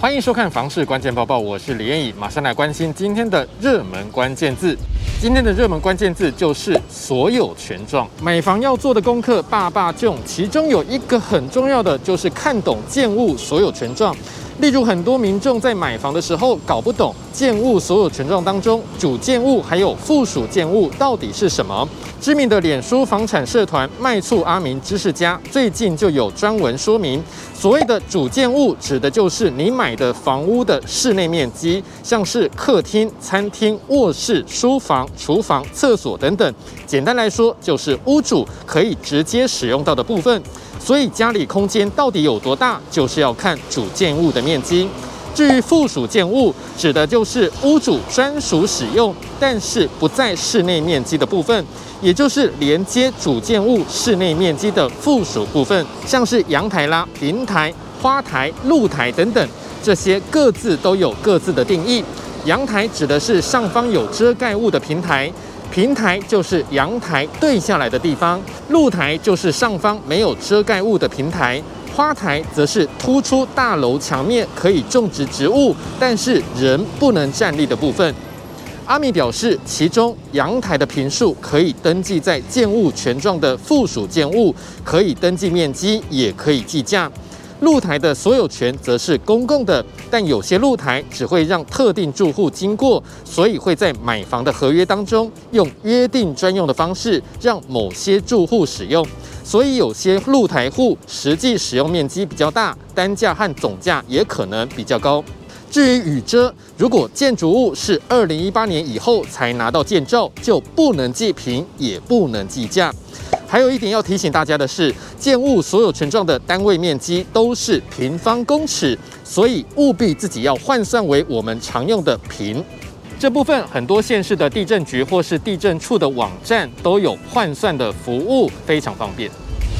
欢迎收看房市关键报报，我是李彦以，马上来关心今天的热门关键字。今天的热门关键字就是所有权状。买房要做的功课，爸爸囧，其中有一个很重要的，就是看懂建物所有权状。例如，很多民众在买房的时候搞不懂建物所有权状当中主建物还有附属建物到底是什么。知名的脸书房产社团卖厝阿明知识家最近就有专文说明，所谓的主建物指的就是你买的房屋的室内面积，像是客厅、餐厅、卧室、书房、厨房、厕所等等。简单来说，就是屋主可以直接使用到的部分。所以家里空间到底有多大，就是要看主建物的面面积。至于附属建物，指的就是屋主专属使用，但是不在室内面积的部分，也就是连接主建物室内面积的附属部分，像是阳台啦、平台、花台、露台等等，这些各自都有各自的定义。阳台指的是上方有遮盖物的平台。平台就是阳台对下来的地方，露台就是上方没有遮盖物的平台，花台则是突出大楼墙面可以种植植物，但是人不能站立的部分。阿米表示，其中阳台的坪数可以登记在建物权状的附属建物，可以登记面积，也可以计价。露台的所有权则是公共的，但有些露台只会让特定住户经过，所以会在买房的合约当中用约定专用的方式让某些住户使用，所以有些露台户实际使用面积比较大，单价和总价也可能比较高。至于雨遮，如果建筑物是二零一八年以后才拿到建照，就不能计平，也不能计价。还有一点要提醒大家的是，建物所有权状的单位面积都是平方公尺，所以务必自己要换算为我们常用的平。这部分很多县市的地震局或是地震处的网站都有换算的服务，非常方便。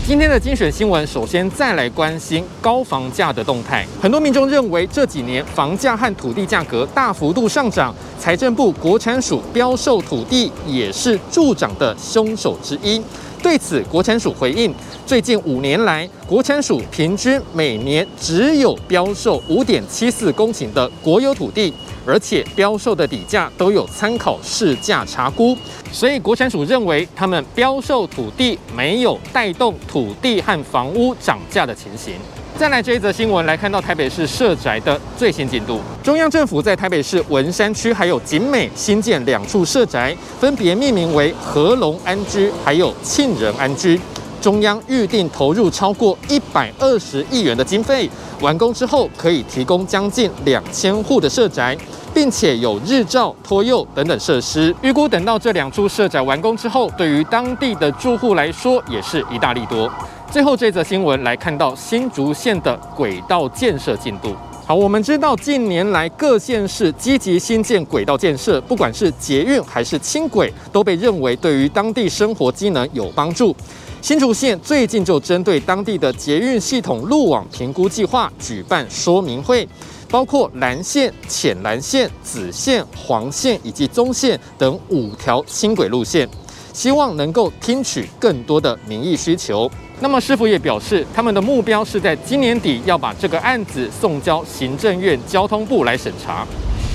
今天的精选新闻，首先再来关心高房价的动态。很多民众认为这几年房价和土地价格大幅度上涨，财政部国产署标售土地也是助长的凶手之一。对此，国产署回应：最近五年来，国产署平均每年只有标售五点七四公顷的国有土地，而且标售的底价都有参考市价查估，所以国产署认为他们标售土地没有带动土地和房屋涨价的情形。再来这一则新闻，来看到台北市社宅的最新进度。中央政府在台北市文山区还有景美新建两处社宅，分别命名为和隆安居还有庆仁安居。中央预定投入超过一百二十亿元的经费，完工之后可以提供将近两千户的社宅，并且有日照、托幼等等设施。预估等到这两处社宅完工之后，对于当地的住户来说也是一大利多。最后这则新闻来看到新竹县的轨道建设进度。好，我们知道近年来各县市积极新建轨道建设，不管是捷运还是轻轨，都被认为对于当地生活机能有帮助。新竹县最近就针对当地的捷运系统路网评估计划举办说明会，包括蓝线、浅蓝线、紫线、黄线以及棕线等五条轻轨路线。希望能够听取更多的民意需求。那么师傅也表示，他们的目标是在今年底要把这个案子送交行政院交通部来审查。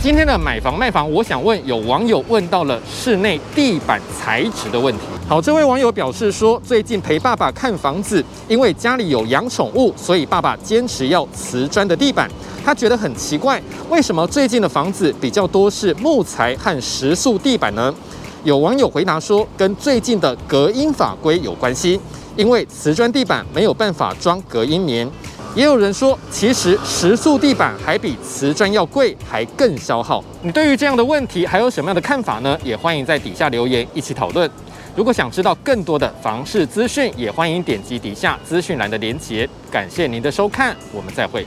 今天的买房卖房，我想问有网友问到了室内地板材质的问题。好，这位网友表示说，最近陪爸爸看房子，因为家里有养宠物，所以爸爸坚持要瓷砖的地板。他觉得很奇怪，为什么最近的房子比较多是木材和石塑地板呢？有网友回答说，跟最近的隔音法规有关系，因为瓷砖地板没有办法装隔音棉。也有人说，其实石塑地板还比瓷砖要贵，还更消耗。你对于这样的问题还有什么样的看法呢？也欢迎在底下留言一起讨论。如果想知道更多的房市资讯，也欢迎点击底下资讯栏的连结。感谢您的收看，我们再会。